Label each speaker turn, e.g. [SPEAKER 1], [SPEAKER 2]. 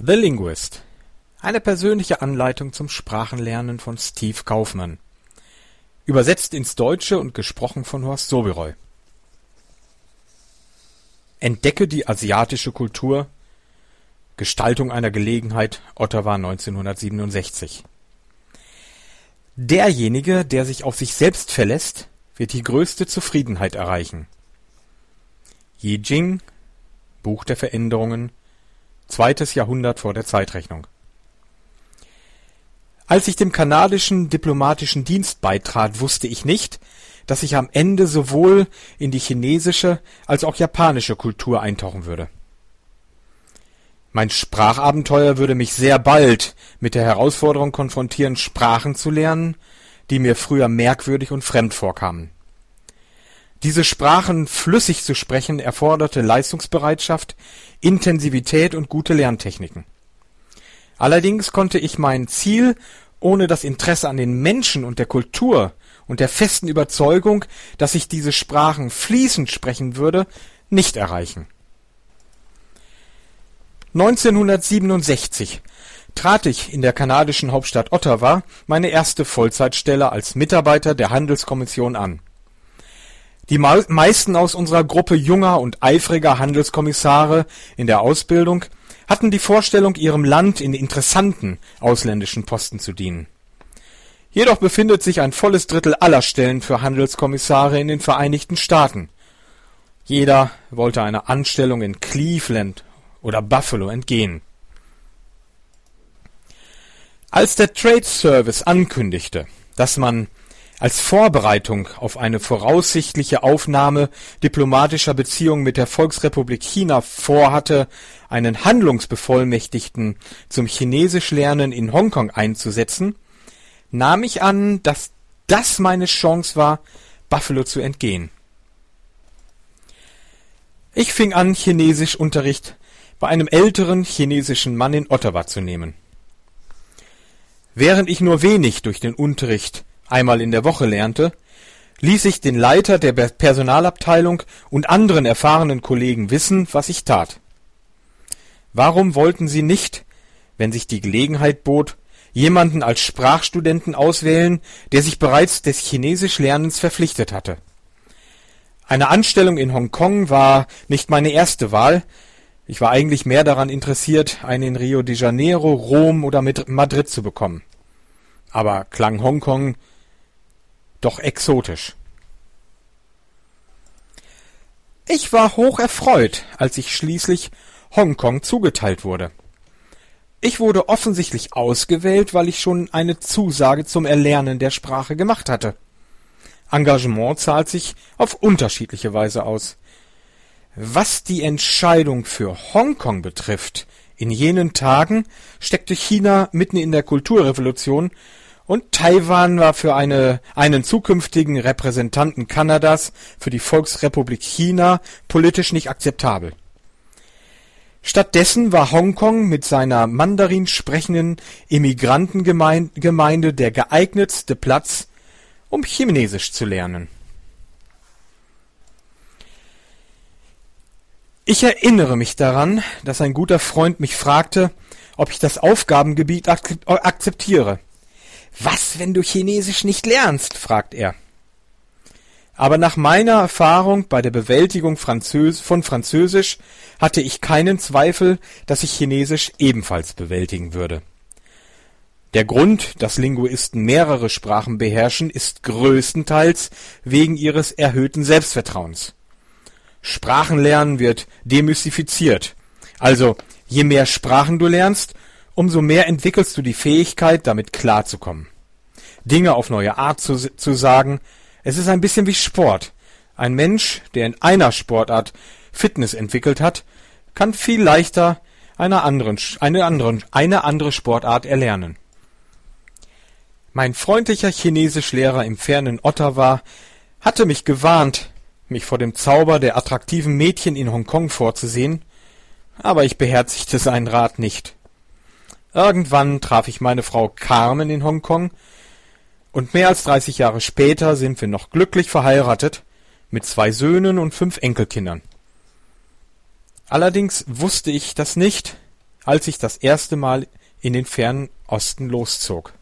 [SPEAKER 1] The Linguist. Eine persönliche Anleitung zum Sprachenlernen von Steve Kaufmann. Übersetzt ins Deutsche und gesprochen von Horst Soberoy. Entdecke die asiatische Kultur. Gestaltung einer Gelegenheit. Ottawa 1967. Derjenige, der sich auf sich selbst verlässt, wird die größte Zufriedenheit erreichen. Yi Jing, Buch der Veränderungen, zweites Jahrhundert vor der Zeitrechnung. Als ich dem kanadischen diplomatischen Dienst beitrat, wusste ich nicht, dass ich am Ende sowohl in die chinesische als auch japanische Kultur eintauchen würde. Mein Sprachabenteuer würde mich sehr bald mit der Herausforderung konfrontieren, Sprachen zu lernen, die mir früher merkwürdig und fremd vorkamen. Diese Sprachen flüssig zu sprechen erforderte Leistungsbereitschaft, Intensivität und gute Lerntechniken. Allerdings konnte ich mein Ziel ohne das Interesse an den Menschen und der Kultur und der festen Überzeugung, dass ich diese Sprachen fließend sprechen würde, nicht erreichen. 1967 trat ich in der kanadischen Hauptstadt Ottawa meine erste Vollzeitstelle als Mitarbeiter der Handelskommission an die meisten aus unserer Gruppe junger und eifriger Handelskommissare in der Ausbildung hatten die Vorstellung, ihrem Land in interessanten ausländischen Posten zu dienen. Jedoch befindet sich ein volles Drittel aller Stellen für Handelskommissare in den Vereinigten Staaten. Jeder wollte einer Anstellung in Cleveland oder Buffalo entgehen. Als der Trade Service ankündigte, dass man als Vorbereitung auf eine voraussichtliche Aufnahme diplomatischer Beziehungen mit der Volksrepublik China vorhatte, einen Handlungsbevollmächtigten zum Chinesischlernen in Hongkong einzusetzen, nahm ich an, dass das meine Chance war, Buffalo zu entgehen. Ich fing an, Chinesischunterricht bei einem älteren chinesischen Mann in Ottawa zu nehmen. Während ich nur wenig durch den Unterricht einmal in der Woche lernte, ließ ich den Leiter der Personalabteilung und anderen erfahrenen Kollegen wissen, was ich tat. Warum wollten sie nicht, wenn sich die Gelegenheit bot, jemanden als Sprachstudenten auswählen, der sich bereits des Chinesischlernens verpflichtet hatte? Eine Anstellung in Hongkong war nicht meine erste Wahl, ich war eigentlich mehr daran interessiert, eine in Rio de Janeiro, Rom oder Madrid zu bekommen. Aber klang Hongkong doch exotisch. Ich war hoch erfreut, als ich schließlich Hongkong zugeteilt wurde. Ich wurde offensichtlich ausgewählt, weil ich schon eine Zusage zum Erlernen der Sprache gemacht hatte. Engagement zahlt sich auf unterschiedliche Weise aus. Was die Entscheidung für Hongkong betrifft, in jenen Tagen steckte China mitten in der Kulturrevolution und Taiwan war für eine, einen zukünftigen Repräsentanten Kanadas für die Volksrepublik China politisch nicht akzeptabel. Stattdessen war Hongkong mit seiner Mandarin sprechenden Immigrantengemeinde der geeignetste Platz, um Chinesisch zu lernen. Ich erinnere mich daran, dass ein guter Freund mich fragte, ob ich das Aufgabengebiet akzeptiere. Was, wenn du Chinesisch nicht lernst? fragt er. Aber nach meiner Erfahrung bei der Bewältigung Französ von Französisch hatte ich keinen Zweifel, dass ich Chinesisch ebenfalls bewältigen würde. Der Grund, dass Linguisten mehrere Sprachen beherrschen, ist größtenteils wegen ihres erhöhten Selbstvertrauens. Sprachenlernen wird demystifiziert. Also, je mehr Sprachen du lernst, umso mehr entwickelst du die Fähigkeit, damit klarzukommen. Dinge auf neue Art zu, zu sagen. Es ist ein bisschen wie Sport. Ein Mensch, der in einer Sportart Fitness entwickelt hat, kann viel leichter einer anderen, eine, anderen, eine andere Sportart erlernen. Mein freundlicher Chinesischlehrer im fernen Ottawa hatte mich gewarnt, mich vor dem Zauber der attraktiven Mädchen in Hongkong vorzusehen, aber ich beherzigte seinen Rat nicht. Irgendwann traf ich meine Frau Carmen in Hongkong, und mehr als dreißig Jahre später sind wir noch glücklich verheiratet mit zwei Söhnen und fünf Enkelkindern. Allerdings wusste ich das nicht, als ich das erste Mal in den fernen Osten loszog.